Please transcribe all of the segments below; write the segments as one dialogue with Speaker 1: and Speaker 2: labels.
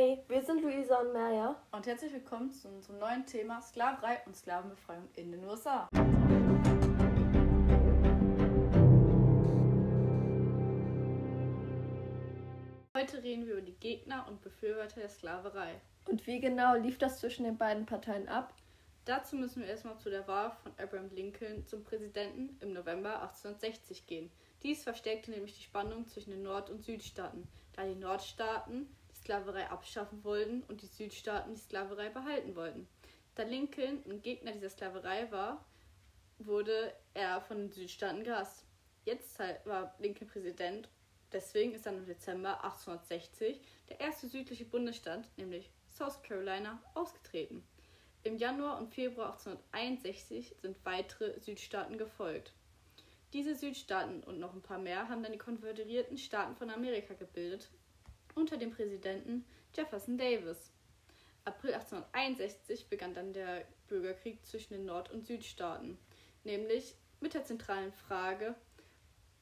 Speaker 1: Hey, wir sind Luisa und Maya.
Speaker 2: Und herzlich willkommen zu unserem neuen Thema Sklaverei und Sklavenbefreiung in den USA. Heute reden wir über die Gegner und Befürworter der Sklaverei.
Speaker 1: Und wie genau lief das zwischen den beiden Parteien ab?
Speaker 2: Dazu müssen wir erstmal zu der Wahl von Abraham Lincoln zum Präsidenten im November 1860 gehen. Dies verstärkte nämlich die Spannung zwischen den Nord- und Südstaaten, da die Nordstaaten Sklaverei abschaffen wollten und die Südstaaten die Sklaverei behalten wollten. Da Lincoln ein Gegner dieser Sklaverei war, wurde er von den Südstaaten gehasst. Jetzt war Lincoln Präsident, deswegen ist dann im Dezember 1860 der erste südliche Bundesstaat, nämlich South Carolina, ausgetreten. Im Januar und Februar 1861 sind weitere Südstaaten gefolgt. Diese Südstaaten und noch ein paar mehr haben dann die Konföderierten Staaten von Amerika gebildet, unter dem Präsidenten Jefferson Davis. April 1861 begann dann der Bürgerkrieg zwischen den Nord- und Südstaaten, nämlich mit der zentralen Frage,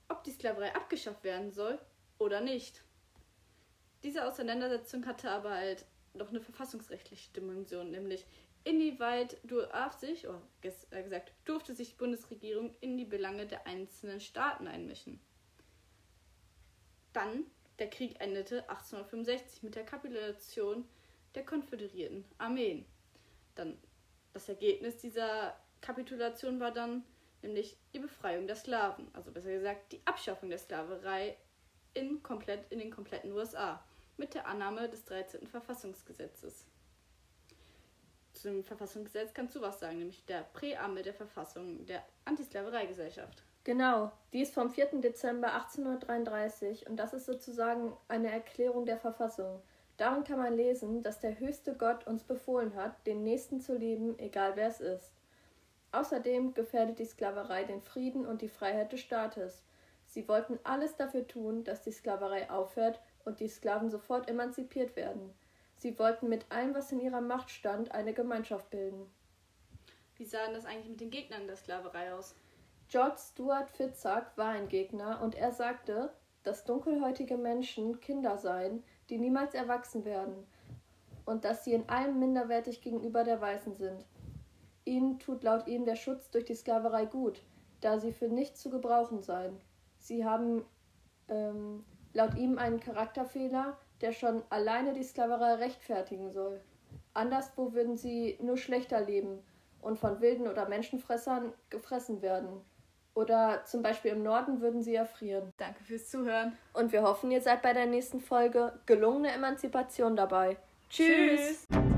Speaker 2: ob die Sklaverei abgeschafft werden soll oder nicht. Diese Auseinandersetzung hatte aber halt noch eine verfassungsrechtliche Dimension, nämlich inwieweit darf sich, oder äh, gesagt, durfte sich die Bundesregierung in die Belange der einzelnen Staaten einmischen. Dann, der Krieg endete 1865 mit der Kapitulation der konföderierten Armeen. Dann das Ergebnis dieser Kapitulation war dann nämlich die Befreiung der Sklaven, also besser gesagt die Abschaffung der Sklaverei in, komplett, in den kompletten USA mit der Annahme des 13. Verfassungsgesetzes. Zum Verfassungsgesetz kannst du was sagen, nämlich der Präambel der Verfassung der Antisklavereigesellschaft.
Speaker 1: Genau, die ist vom 4. Dezember 1833 und das ist sozusagen eine Erklärung der Verfassung. Darin kann man lesen, dass der höchste Gott uns befohlen hat, den Nächsten zu lieben, egal wer es ist. Außerdem gefährdet die Sklaverei den Frieden und die Freiheit des Staates. Sie wollten alles dafür tun, dass die Sklaverei aufhört und die Sklaven sofort emanzipiert werden. Sie wollten mit allem, was in ihrer Macht stand, eine Gemeinschaft bilden.
Speaker 2: Wie sah das eigentlich mit den Gegnern der Sklaverei aus?
Speaker 1: George Stuart Fitzhugh war ein Gegner und er sagte, dass dunkelhäutige Menschen Kinder seien, die niemals erwachsen werden und dass sie in allem minderwertig gegenüber der Weißen sind. Ihnen tut laut ihm der Schutz durch die Sklaverei gut, da sie für nichts zu gebrauchen seien. Sie haben ähm, laut ihm einen Charakterfehler, der schon alleine die Sklaverei rechtfertigen soll. Anderswo würden sie nur schlechter leben und von Wilden oder Menschenfressern gefressen werden. Oder zum Beispiel im Norden würden sie erfrieren.
Speaker 2: Danke fürs Zuhören.
Speaker 1: Und wir hoffen, ihr seid bei der nächsten Folge gelungene Emanzipation dabei. Tschüss. Tschüss.